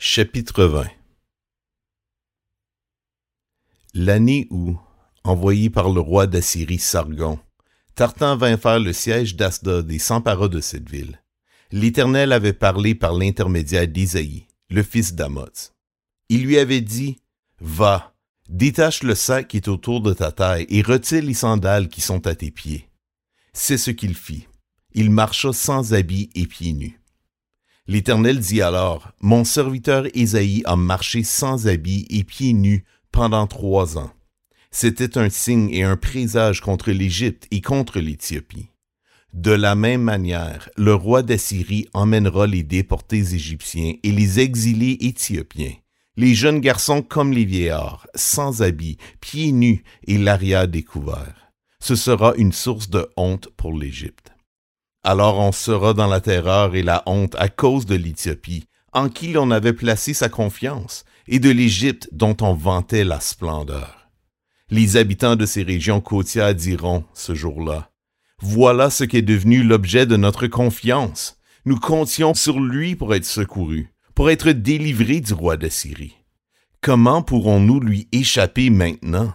Chapitre 20 L'année où, envoyé par le roi d'Assyrie Sargon, Tartan vint faire le siège d'Asdod et s'empara de cette ville, l'Éternel avait parlé par l'intermédiaire d'Isaïe, le fils d'Amoz. Il lui avait dit, Va, détache le sac qui est autour de ta taille et retire les sandales qui sont à tes pieds. C'est ce qu'il fit. Il marcha sans habits et pieds nus. L'Éternel dit alors, Mon serviteur Ésaïe a marché sans habits et pieds nus pendant trois ans. C'était un signe et un présage contre l'Égypte et contre l'Éthiopie. De la même manière, le roi d'Assyrie emmènera les déportés égyptiens et les exilés éthiopiens, les jeunes garçons comme les vieillards, sans habits, pieds nus et l'arrière découvert. Ce sera une source de honte pour l'Égypte. Alors on sera dans la terreur et la honte à cause de l'Éthiopie, en qui l'on avait placé sa confiance, et de l'Égypte dont on vantait la splendeur. Les habitants de ces régions côtières diront, ce jour-là, Voilà ce qu'est devenu l'objet de notre confiance. Nous comptions sur lui pour être secourus, pour être délivrés du roi d'Assyrie. Comment pourrons-nous lui échapper maintenant?